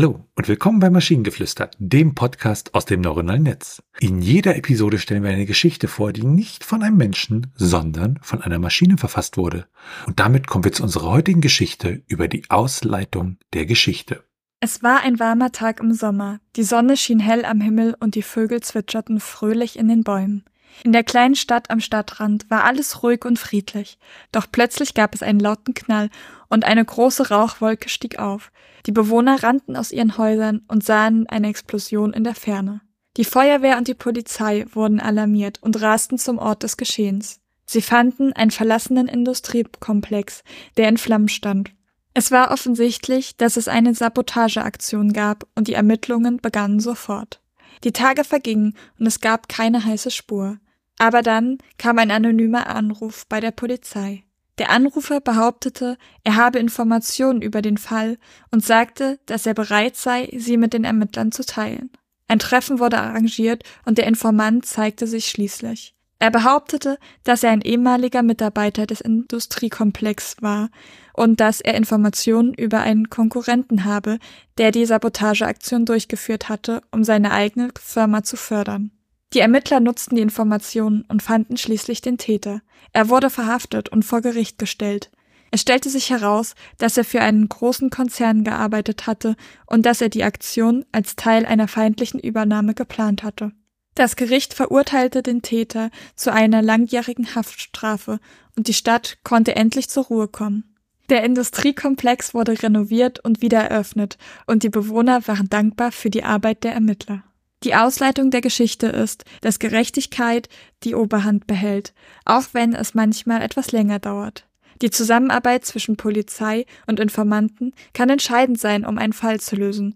Hallo und willkommen bei Maschinengeflüster, dem Podcast aus dem neuronalen Netz. In jeder Episode stellen wir eine Geschichte vor, die nicht von einem Menschen, sondern von einer Maschine verfasst wurde. Und damit kommen wir zu unserer heutigen Geschichte über die Ausleitung der Geschichte. Es war ein warmer Tag im Sommer. Die Sonne schien hell am Himmel und die Vögel zwitscherten fröhlich in den Bäumen. In der kleinen Stadt am Stadtrand war alles ruhig und friedlich. Doch plötzlich gab es einen lauten Knall und eine große Rauchwolke stieg auf. Die Bewohner rannten aus ihren Häusern und sahen eine Explosion in der Ferne. Die Feuerwehr und die Polizei wurden alarmiert und rasten zum Ort des Geschehens. Sie fanden einen verlassenen Industriekomplex, der in Flammen stand. Es war offensichtlich, dass es eine Sabotageaktion gab und die Ermittlungen begannen sofort. Die Tage vergingen und es gab keine heiße Spur. Aber dann kam ein anonymer Anruf bei der Polizei. Der Anrufer behauptete, er habe Informationen über den Fall und sagte, dass er bereit sei, sie mit den Ermittlern zu teilen. Ein Treffen wurde arrangiert und der Informant zeigte sich schließlich. Er behauptete, dass er ein ehemaliger Mitarbeiter des Industriekomplex war und dass er Informationen über einen Konkurrenten habe, der die Sabotageaktion durchgeführt hatte, um seine eigene Firma zu fördern. Die Ermittler nutzten die Informationen und fanden schließlich den Täter. Er wurde verhaftet und vor Gericht gestellt. Es stellte sich heraus, dass er für einen großen Konzern gearbeitet hatte und dass er die Aktion als Teil einer feindlichen Übernahme geplant hatte. Das Gericht verurteilte den Täter zu einer langjährigen Haftstrafe und die Stadt konnte endlich zur Ruhe kommen. Der Industriekomplex wurde renoviert und wieder eröffnet und die Bewohner waren dankbar für die Arbeit der Ermittler. Die Ausleitung der Geschichte ist, dass Gerechtigkeit die Oberhand behält, auch wenn es manchmal etwas länger dauert. Die Zusammenarbeit zwischen Polizei und Informanten kann entscheidend sein, um einen Fall zu lösen.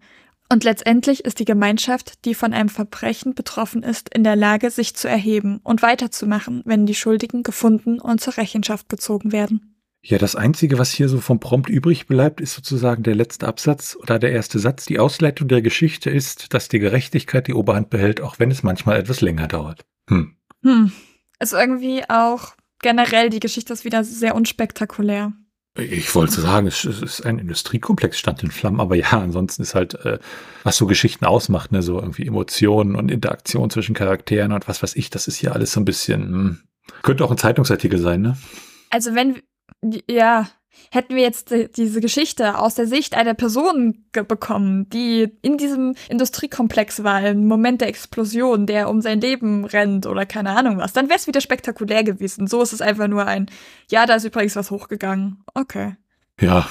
Und letztendlich ist die Gemeinschaft, die von einem Verbrechen betroffen ist, in der Lage, sich zu erheben und weiterzumachen, wenn die Schuldigen gefunden und zur Rechenschaft gezogen werden. Ja, das Einzige, was hier so vom Prompt übrig bleibt, ist sozusagen der letzte Absatz oder der erste Satz. Die Ausleitung der Geschichte ist, dass die Gerechtigkeit die Oberhand behält, auch wenn es manchmal etwas länger dauert. Hm. Hm. Also irgendwie auch generell, die Geschichte ist wieder sehr unspektakulär. Ich wollte sagen, es ist ein Industriekomplex, stand in Flammen, aber ja, ansonsten ist halt, äh, was so Geschichten ausmacht, ne, so irgendwie Emotionen und Interaktion zwischen Charakteren und was weiß ich, das ist hier alles so ein bisschen, hm. könnte auch ein Zeitungsartikel sein, ne? Also wenn, ja, hätten wir jetzt diese Geschichte aus der Sicht einer Person bekommen, die in diesem Industriekomplex war, im Moment der Explosion, der um sein Leben rennt oder keine Ahnung was, dann wäre es wieder spektakulär gewesen. So ist es einfach nur ein, ja, da ist übrigens was hochgegangen. Okay. Ja,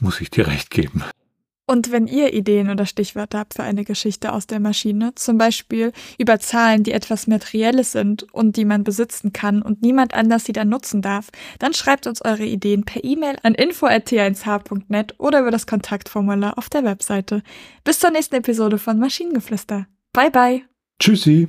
muss ich dir recht geben. Und wenn ihr Ideen oder Stichwörter habt für eine Geschichte aus der Maschine, zum Beispiel über Zahlen, die etwas Materielles sind und die man besitzen kann und niemand anders sie dann nutzen darf, dann schreibt uns eure Ideen per E-Mail an info.t1h.net oder über das Kontaktformular auf der Webseite. Bis zur nächsten Episode von Maschinengeflüster. Bye bye. Tschüssi.